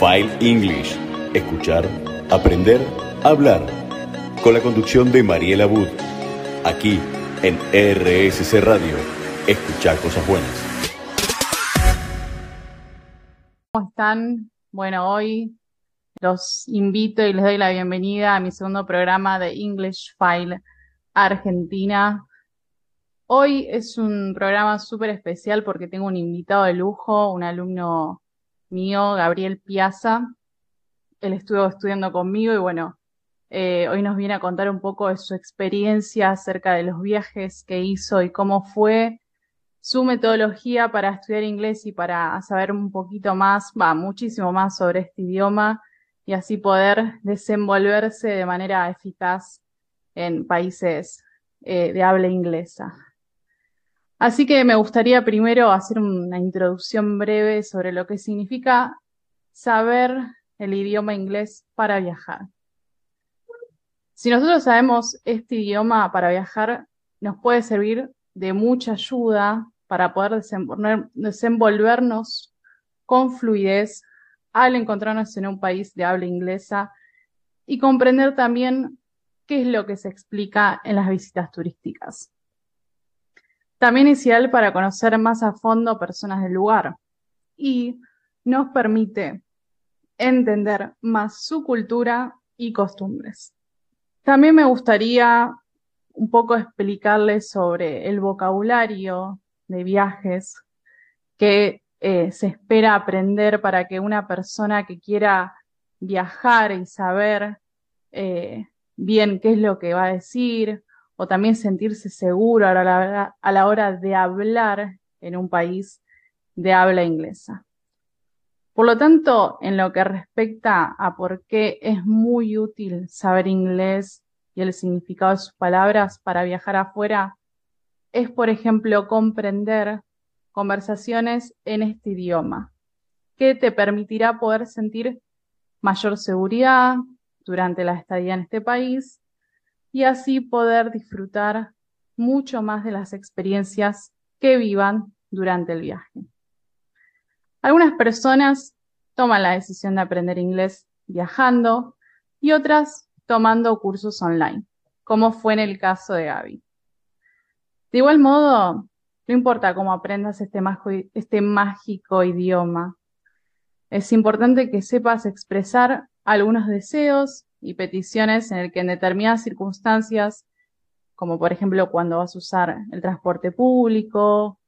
File English. Escuchar, aprender, hablar. Con la conducción de Mariela Wood. Aquí en RSC Radio. Escuchar cosas buenas. ¿Cómo están? Bueno, hoy los invito y les doy la bienvenida a mi segundo programa de English File Argentina. Hoy es un programa súper especial porque tengo un invitado de lujo, un alumno mío, Gabriel Piazza. Él estuvo estudiando conmigo y bueno, eh, hoy nos viene a contar un poco de su experiencia acerca de los viajes que hizo y cómo fue su metodología para estudiar inglés y para saber un poquito más, va, muchísimo más sobre este idioma y así poder desenvolverse de manera eficaz en países eh, de habla inglesa. Así que me gustaría primero hacer una introducción breve sobre lo que significa saber el idioma inglés para viajar. Si nosotros sabemos este idioma para viajar, nos puede servir de mucha ayuda para poder desenvolvernos con fluidez al encontrarnos en un país de habla inglesa y comprender también qué es lo que se explica en las visitas turísticas. También es ideal para conocer más a fondo personas del lugar y nos permite entender más su cultura y costumbres. También me gustaría un poco explicarles sobre el vocabulario de viajes que eh, se espera aprender para que una persona que quiera viajar y saber eh, bien qué es lo que va a decir o también sentirse seguro a la, hora de hablar en un país de habla inglesa. Por lo tanto, en lo que respecta a por qué es muy útil saber inglés y el significado de sus palabras para viajar afuera, es, por ejemplo, comprender conversaciones en este idioma, que te permitirá poder sentir mayor seguridad durante la estadía en este país y así poder disfrutar mucho más de las experiencias que vivan durante el viaje. Algunas personas toman la decisión de aprender inglés viajando y otras tomando cursos online, como fue en el caso de Gaby. De igual modo, no importa cómo aprendas este, este mágico idioma, es importante que sepas expresar algunos deseos y peticiones en el que en determinadas circunstancias, como por ejemplo cuando vas a usar el transporte público,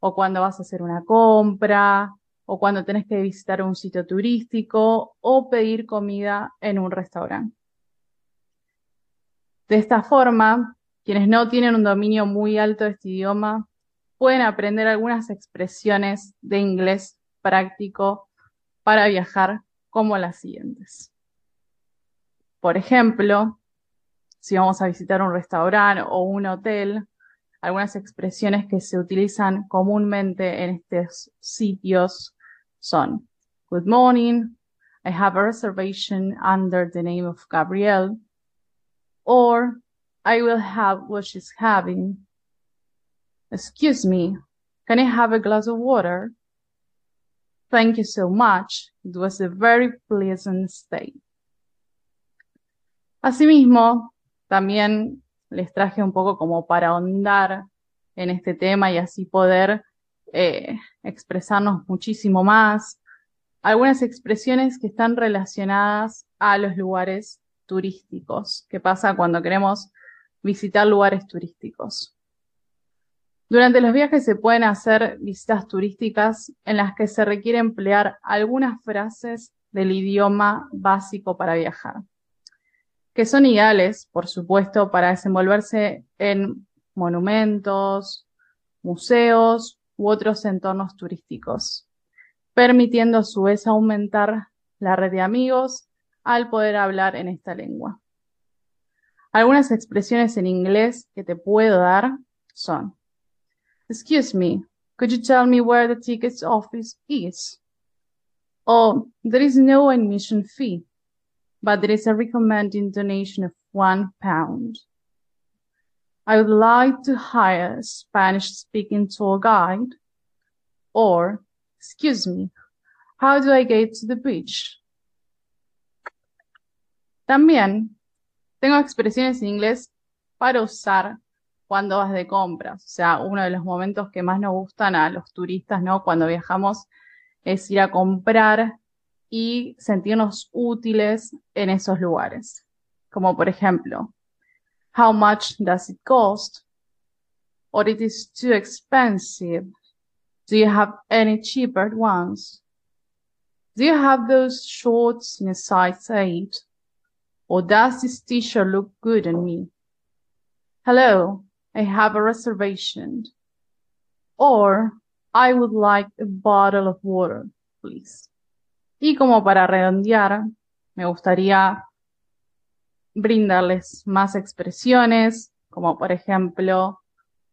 o cuando vas a hacer una compra, o cuando tenés que visitar un sitio turístico, o pedir comida en un restaurante. De esta forma, quienes no tienen un dominio muy alto de este idioma pueden aprender algunas expresiones de inglés práctico para viajar como las siguientes. Por ejemplo, si vamos a visitar un restaurante o un hotel, algunas expresiones que se utilizan comúnmente en estos sitios son Good morning, I have a reservation under the name of Gabriel, or I will have what she's having. Excuse me, can I have a glass of water? Thank you so much. It was a very pleasant stay. Asimismo, también les traje un poco como para ahondar en este tema y así poder eh, expresarnos muchísimo más. Algunas expresiones que están relacionadas a los lugares turísticos. ¿Qué pasa cuando queremos visitar lugares turísticos? Durante los viajes se pueden hacer visitas turísticas en las que se requiere emplear algunas frases del idioma básico para viajar que son ideales, por supuesto, para desenvolverse en monumentos, museos u otros entornos turísticos, permitiendo a su vez aumentar la red de amigos al poder hablar en esta lengua. Algunas expresiones en inglés que te puedo dar son, Excuse me, could you tell me where the tickets office is? O, there is no admission fee but there is a recommended donation of one pound. I would like to hire a Spanish speaking tour guide or, excuse me, How do I get to the beach? También tengo expresiones en inglés para usar cuando vas de compras. O sea, uno de los momentos que más nos gustan a los turistas, ¿no? Cuando viajamos es ir a comprar y sentirnos útiles en esos lugares. Como por ejemplo, how much does it cost? Or it is too expensive. Do you have any cheaper ones? Do you have those shorts in a size 8? Or does this t-shirt look good on me? Hello, I have a reservation. Or I would like a bottle of water, please. Y como para redondear, me gustaría brindarles más expresiones, como por ejemplo,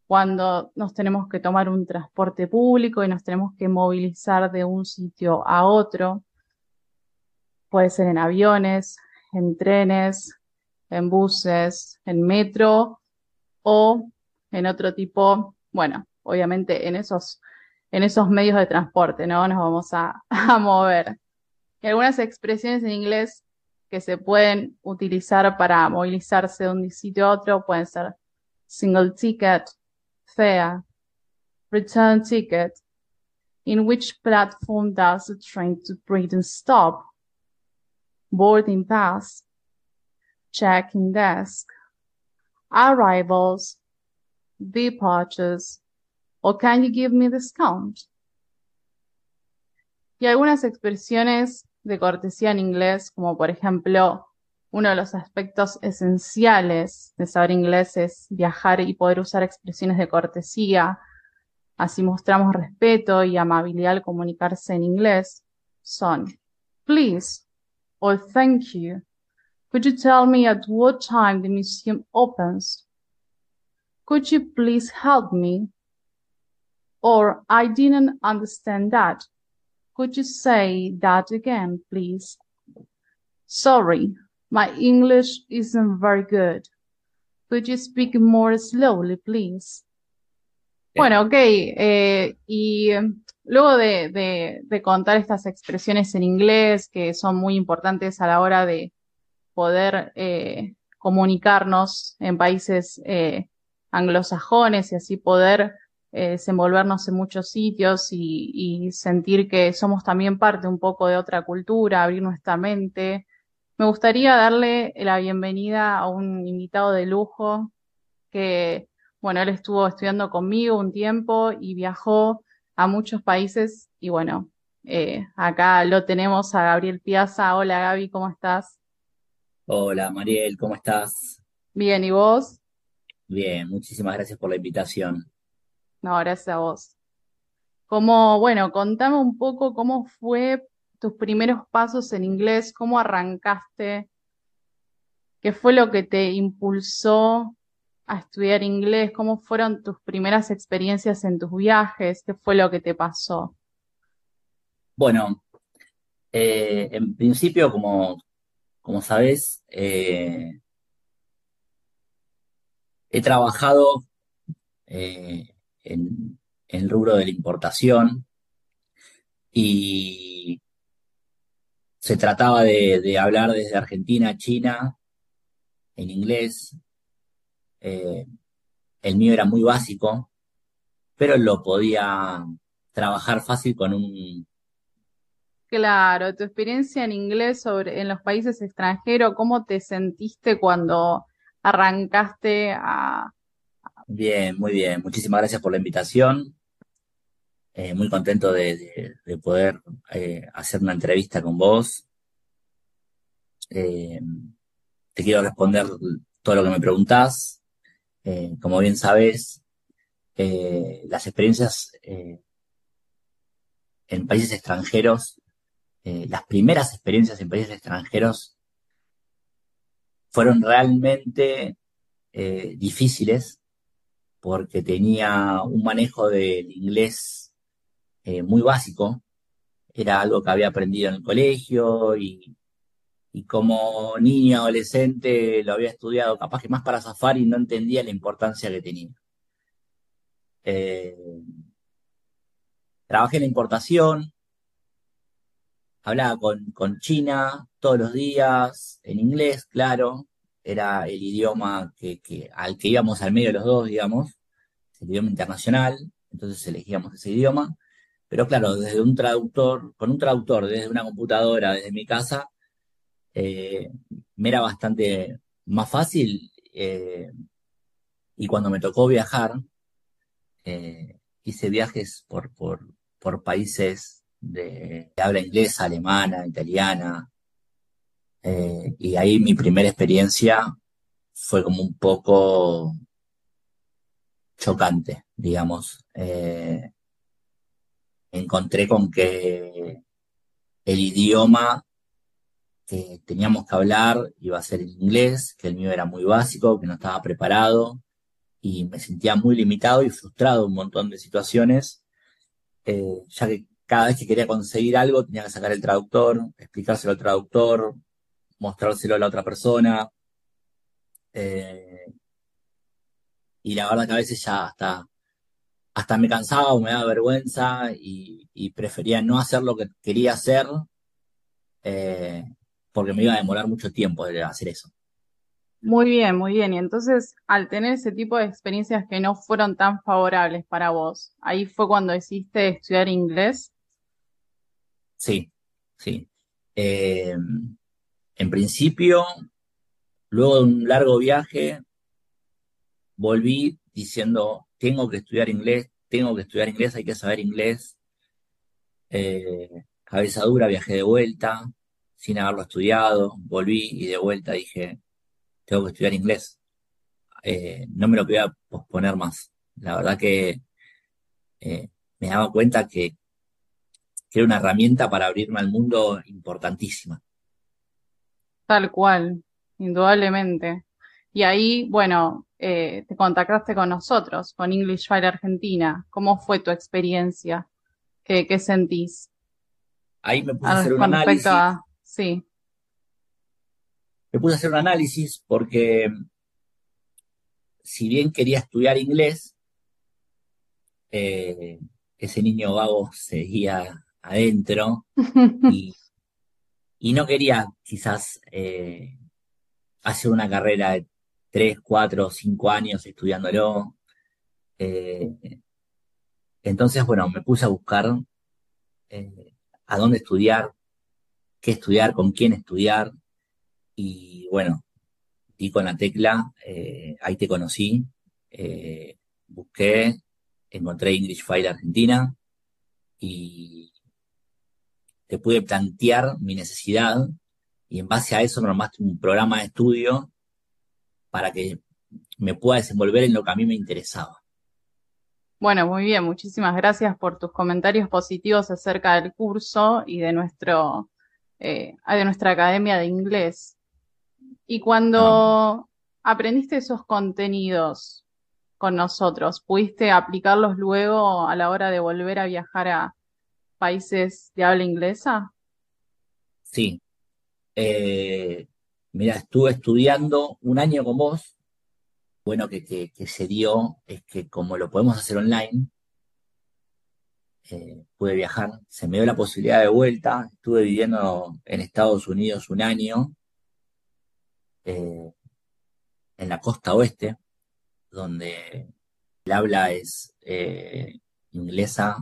cuando nos tenemos que tomar un transporte público y nos tenemos que movilizar de un sitio a otro. Puede ser en aviones, en trenes, en buses, en metro o en otro tipo, bueno, obviamente en esos, en esos medios de transporte, ¿no? Nos vamos a, a mover. Y algunas expresiones en inglés que se pueden utilizar para movilizarse de un sitio a otro pueden ser single ticket, fare, return ticket, in which platform does the train to Britain stop, boarding pass, check-in desk, arrivals, departures, or can you give me discount? Y algunas expresiones de cortesía en inglés, como por ejemplo, uno de los aspectos esenciales de saber inglés es viajar y poder usar expresiones de cortesía. Así mostramos respeto y amabilidad al comunicarse en inglés. Son, please or thank you. Could you tell me at what time the museum opens? Could you please help me? Or I didn't understand that. Could you say that again, please? Sorry, my English isn't very good. Could you speak more slowly, please? Bueno, ok. Eh, y luego de, de, de, contar estas expresiones en inglés que son muy importantes a la hora de poder eh, comunicarnos en países eh, anglosajones y así poder eh, desenvolvernos en muchos sitios y, y, sentir que somos también parte un poco de otra cultura, abrir nuestra mente. Me gustaría darle la bienvenida a un invitado de lujo que, bueno, él estuvo estudiando conmigo un tiempo y viajó a muchos países y bueno, eh, acá lo tenemos a Gabriel Piazza. Hola Gaby, ¿cómo estás? Hola Mariel, ¿cómo estás? Bien, ¿y vos? Bien, muchísimas gracias por la invitación. No, gracias a vos. Como, bueno, contame un poco cómo fue tus primeros pasos en inglés, cómo arrancaste, qué fue lo que te impulsó a estudiar inglés, cómo fueron tus primeras experiencias en tus viajes, qué fue lo que te pasó. Bueno, eh, en principio, como, como sabes, eh, he trabajado eh, en, el rubro de la importación y se trataba de, hablar desde Argentina China en inglés. Eh, el mío era muy básico, pero lo podía trabajar fácil con un... Claro, tu experiencia en inglés sobre en los países extranjeros, ¿cómo te sentiste cuando arrancaste a, Bien, muy bien. Muchísimas gracias por la invitación. Eh, muy contento de, de, de poder eh, hacer una entrevista con vos. Eh, te quiero responder todo lo que me preguntás. Eh, como bien sabes, las experiencias en países extranjeros, las primeras experiencias en países extranjeros fueron realmente difíciles porque tenía un manejo del inglés eh, muy básico. Era algo que había aprendido en el colegio y, como niño, adolescente, lo había estudiado capaz que más para zafar y no entendía la importancia que tenía. Eh, trabajé en la importación, hablaba con China todos los días, en inglés, claro, era el idioma que, al que íbamos al medio los dos, digamos, el idioma internacional, entonces elegíamos ese idioma. Pero claro, desde un traductor, con un traductor desde una computadora, desde mi casa, eh, me era bastante más fácil. Eh, y cuando me tocó viajar, eh, hice viajes por, por países de, habla inglesa, alemana, italiana. Y ahí mi primera experiencia fue como un poco chocante, digamos. Eh, encontré con que el idioma que teníamos que hablar iba a ser el inglés, que el mío era muy básico, que no estaba preparado y me sentía muy limitado y frustrado en un montón de situaciones, eh, ya que cada vez que quería conseguir algo tenía que sacar el traductor, explicárselo al traductor, mostrárselo a la otra persona. Eh, y la verdad que a veces ya hasta, hasta me cansaba o me daba vergüenza y, prefería no hacer lo que quería hacer eh, porque me iba a demorar mucho tiempo de hacer eso. Muy bien, muy bien. Y entonces, al tener ese tipo de experiencias que no fueron tan favorables para vos, ahí fue cuando decidiste estudiar inglés. Sí, sí. Eh, en principio, luego de un largo viaje, volví diciendo, tengo que estudiar inglés, tengo que estudiar inglés, hay que saber inglés. Eh, cabeza dura, viajé de vuelta, sin haberlo estudiado, volví y de vuelta dije, tengo que estudiar inglés. Eh, no me lo voy a posponer más. La verdad que eh, me daba cuenta que, que era una herramienta para abrirme al mundo importantísima. Tal cual, indudablemente. Y ahí, bueno, eh, te contactaste con nosotros, con English File Argentina. ¿Cómo fue tu experiencia? ¿Qué, qué sentís? Ahí me puse a hacer un análisis. sí. Me puse a hacer un análisis porque si bien quería estudiar inglés, eh, ese niño vago seguía adentro y, y no quería quizás eh, hacer una carrera de tres, cuatro, cinco años estudiándolo. Eh, entonces, bueno, me puse a buscar eh, a dónde estudiar, qué estudiar, con quién estudiar. Y bueno, di con la tecla, eh, ahí te conocí, busqué, encontré English File Argentina y te pude plantear mi necesidad y en base a eso me armaste un programa de estudio para que me pueda desenvolver en lo que a mí me interesaba. Bueno, muy bien, muchísimas gracias por tus comentarios positivos acerca del curso y de nuestro eh, de nuestra academia de inglés. Y cuando ah. aprendiste esos contenidos con nosotros, ¿pudiste aplicarlos luego a la hora de volver a viajar a países de habla inglesa? Sí. Eh, Mira, estuve estudiando un año con vos. Bueno, que, que, se dio es que como lo podemos hacer online, eh, pude viajar. Se me dio la posibilidad de vuelta. Estuve viviendo en Estados Unidos un año, eh, en la costa oeste, donde el habla es inglesa,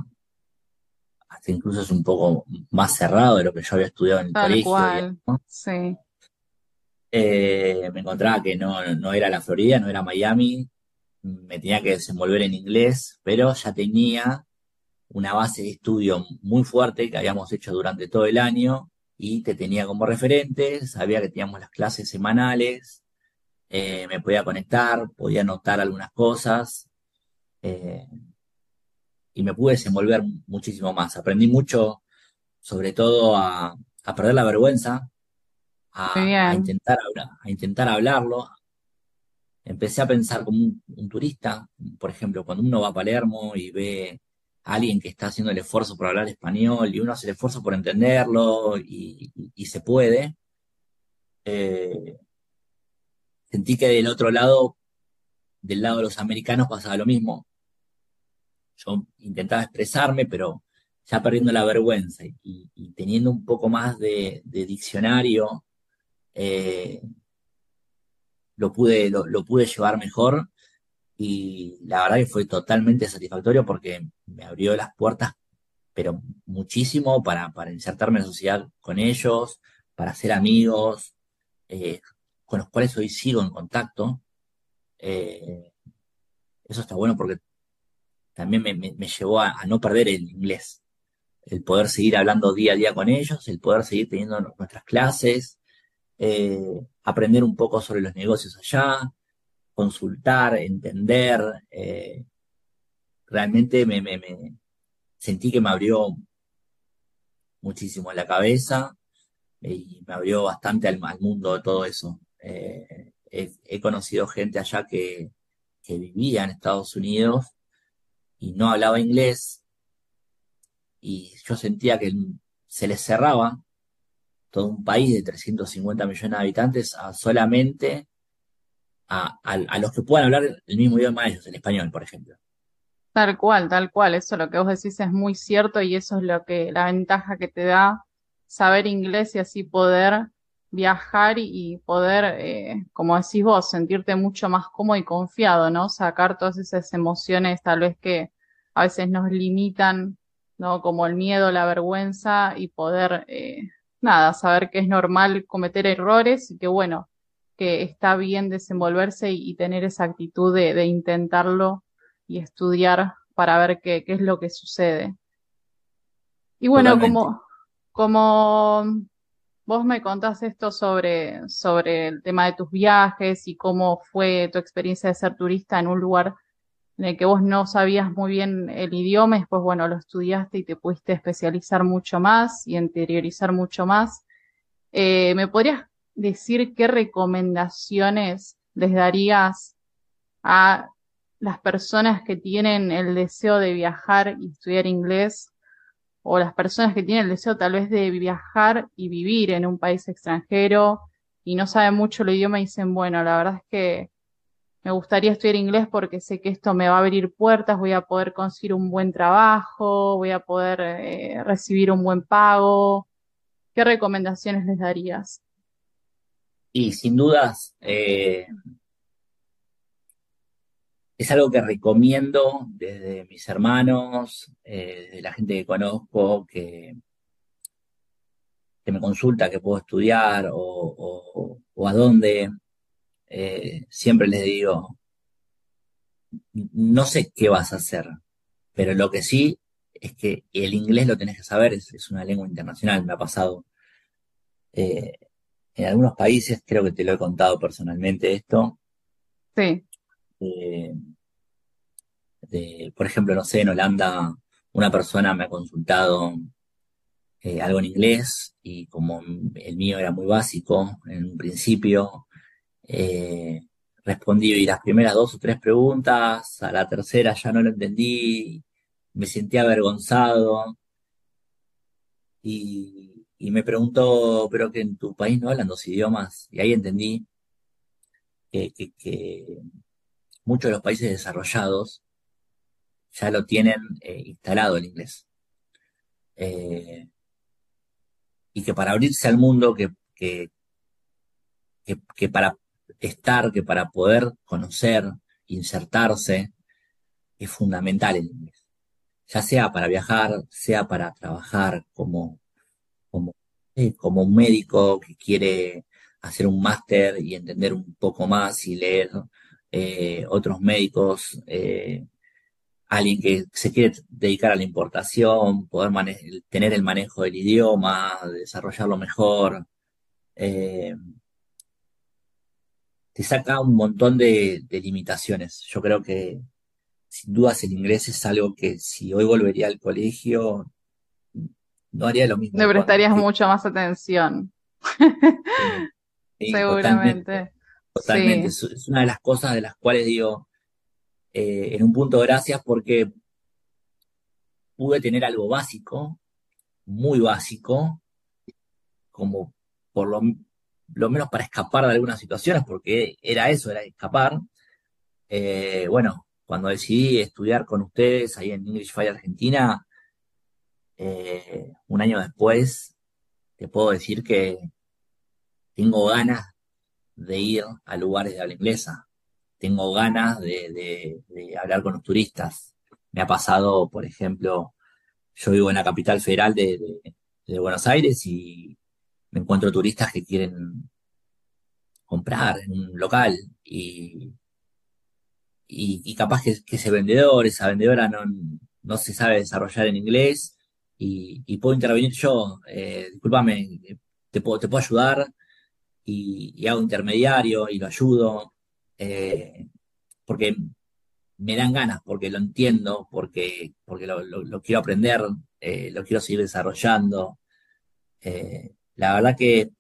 hasta incluso es un poco más cerrado de lo que yo había estudiado en el Tal colegio. Cual. Sí. Eh, me encontraba que no, no era la Florida, no era Miami, me tenía que desenvolver en inglés, pero ya tenía una base de estudio muy fuerte que habíamos hecho durante todo el año y te tenía como referente, sabía que teníamos las clases semanales, eh, me podía conectar, podía anotar algunas cosas eh, y me pude desenvolver muchísimo más. Aprendí mucho, sobre todo a, a perder la vergüenza a, intentar, a intentar hablarlo. Empecé a pensar como un, turista, por ejemplo, cuando uno va a Palermo y ve a alguien que está haciendo el esfuerzo por hablar español y uno hace el esfuerzo por entenderlo y, se puede, eh, sentí que del otro lado, del lado de los americanos, pasaba lo mismo. Yo intentaba expresarme, pero ya perdiendo la vergüenza y, teniendo un poco más de, diccionario, eh, lo, pude, lo, pude llevar mejor y la verdad que fue totalmente satisfactorio porque me abrió las puertas, pero muchísimo para, insertarme en la sociedad con ellos, para ser amigos, eh, con los cuales hoy sigo en contacto. Eh, eso está bueno porque también me, llevó a, no perder el inglés, el poder seguir hablando día a día con ellos, el poder seguir teniendo nuestras clases, eh, aprender un poco sobre los negocios allá, consultar, entender. realmente me, sentí que me abrió muchísimo la cabeza y me abrió bastante al, mundo de todo eso. Eh, he, conocido gente allá que, vivía en Estados Unidos y no hablaba inglés y yo sentía que se les cerraba todo un país de 350 millones de habitantes a solamente a, los que puedan hablar el mismo idioma de ellos, el español, por ejemplo. Tal cual, tal cual. Eso lo que vos decís es muy cierto y eso es lo que la ventaja que te da saber inglés y así poder viajar y, poder, eh, como decís vos, sentirte mucho más cómodo y confiado, ¿no? Sacar todas esas emociones tal vez que a veces nos limitan, ¿no? Como el miedo, la vergüenza y poder, eh, nada, saber que es normal cometer errores y que bueno, que está bien desenvolverse y, tener esa actitud de, de, intentarlo y estudiar para ver qué, qué es lo que sucede. Y bueno, como, como vos me contás esto sobre, sobre el tema de tus viajes y cómo fue tu experiencia de ser turista en un lugar en el que vos no sabías muy bien el idioma, después, bueno, lo estudiaste y te pudiste especializar mucho más y interiorizar mucho más. Eh, ¿Me podrías decir qué recomendaciones les darías a las personas que tienen el deseo de viajar y estudiar inglés o las personas que tienen el deseo tal vez de viajar y vivir en un país extranjero y no saben mucho el idioma dicen, bueno, la verdad es que me gustaría estudiar inglés porque sé que esto me va a abrir puertas, voy a poder conseguir un buen trabajo, voy a poder eh, recibir un buen pago. ¿Qué recomendaciones les darías? Y sin dudas, eh, es algo que recomiendo desde mis hermanos, eh, desde la gente que conozco, que, me consulta que puedo estudiar o, a dónde. Eh, siempre les digo, no sé qué vas a hacer, pero lo que sí es que el inglés lo tenés que saber, es, una lengua internacional, me ha pasado. Eh, en algunos países, creo que te lo he contado personalmente esto, Sí. Eh, por ejemplo, no sé, en Holanda una persona me ha consultado eh, algo en inglés y como el mío era muy básico en un principio, eh, respondí y las primeras dos o tres preguntas, a la tercera ya no lo entendí, me sentí avergonzado y, me preguntó, pero que en tu país no hablan dos idiomas y ahí entendí que, muchos de los países desarrollados ya lo tienen eh, instalado el inglés. Eh, y que para abrirse al mundo, que, que, para estar, que para poder conocer, insertarse, es fundamental el inglés. Ya sea para viajar, sea para trabajar como, como, eh, como un médico que quiere hacer un máster y entender un poco más y leer otros médicos alguien que se quiere dedicar a la importación, poder tener el manejo del idioma, desarrollarlo mejor. Eh, te saca un montón de, limitaciones. Yo creo que sin dudas el inglés es algo que si hoy volvería al colegio, no haría lo mismo. Le prestarías mucha más atención. Seguramente. Totalmente. Es una de las cosas de las cuales digo, eh, en un punto gracias porque pude tener algo básico, muy básico, como por lo, menos para escapar de algunas situaciones, porque era eso, era escapar. Eh, bueno, cuando decidí estudiar con ustedes ahí en English Fire Argentina, eh, un año después, te puedo decir que tengo ganas de ir a lugares de habla inglesa. Tengo ganas de, hablar con los turistas. Me ha pasado, por ejemplo, yo vivo en la capital federal de, Buenos Aires y me encuentro turistas que quieren comprar en un local y, y, capaz que, ese vendedor, esa vendedora no, no se sabe desarrollar en inglés y, puedo intervenir yo, eh, discúlpame, te puedo, te puedo ayudar y, hago intermediario y lo ayudo, eh, porque me dan ganas, porque lo entiendo, porque, porque lo, quiero aprender, eh, lo quiero seguir desarrollando. Eh, la verdad que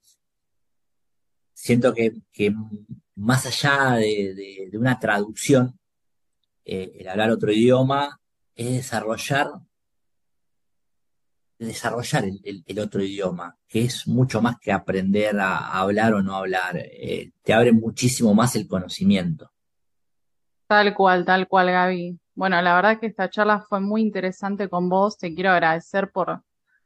siento que, más allá de, de una traducción, el hablar otro idioma es desarrollar desarrollar el, otro idioma, que es mucho más que aprender a, hablar o no hablar, eh, te abre muchísimo más el conocimiento. Tal cual, tal cual, Gaby. Bueno, la verdad que esta charla fue muy interesante con vos. Te quiero agradecer por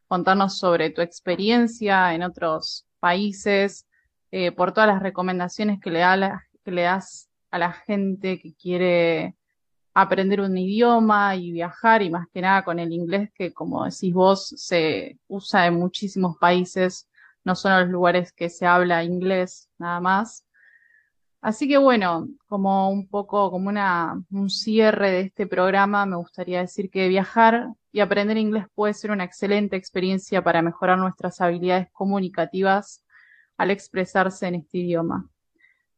contarnos sobre tu experiencia en otros países, eh, por todas las recomendaciones que le, que le das a la gente que quiere aprender un idioma y viajar y más que nada con el inglés que como decís vos se usa en muchísimos países, no son los lugares que se habla inglés nada más. Así que bueno, como un poco como una, un cierre de este programa, me gustaría decir que viajar y aprender inglés puede ser una excelente experiencia para mejorar nuestras habilidades comunicativas al expresarse en este idioma.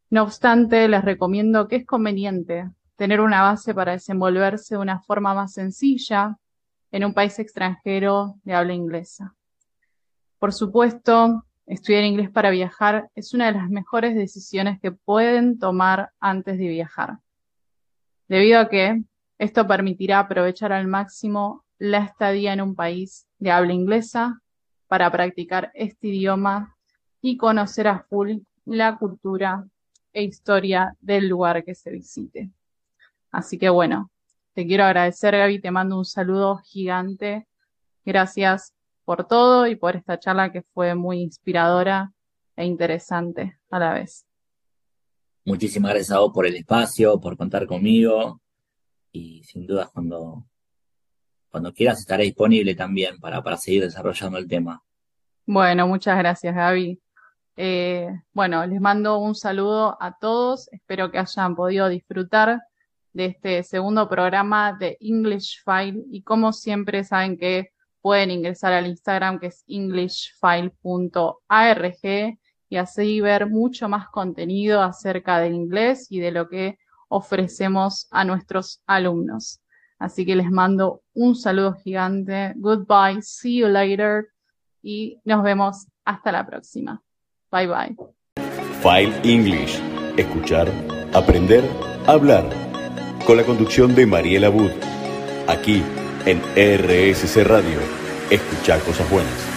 No obstante, les recomiendo que es conveniente tener una base para desenvolverse de una forma más sencilla en un país extranjero de habla inglesa. Por supuesto, estudiar inglés para viajar es una de las mejores decisiones que pueden tomar antes de viajar, debido a que esto permitirá aprovechar al máximo la estadía en un país de habla inglesa para practicar este idioma y conocer a full la cultura e historia del lugar que se visite. Así que bueno, te quiero agradecer, Gaby, te mando un saludo gigante. Gracias por todo y por esta charla que fue muy inspiradora e interesante a la vez. Muchísimas gracias a vos por el espacio, por contar conmigo y sin duda cuando, cuando quieras estaré disponible también para, para seguir desarrollando el tema. Bueno, muchas gracias Gaby. Eh, bueno, les mando un saludo a todos, espero que hayan podido disfrutar de este segundo programa de English File y como siempre saben que pueden ingresar al Instagram que es englishfile.arg y así ver mucho más contenido acerca del inglés y de lo que ofrecemos a nuestros alumnos. Así que les mando un saludo gigante. Goodbye, see you later y nos vemos hasta la próxima. Bye bye. File English. Escuchar, aprender, hablar con la conducción de Mariela Bud. Aquí en RSC Radio. Escuchar cosas buenas.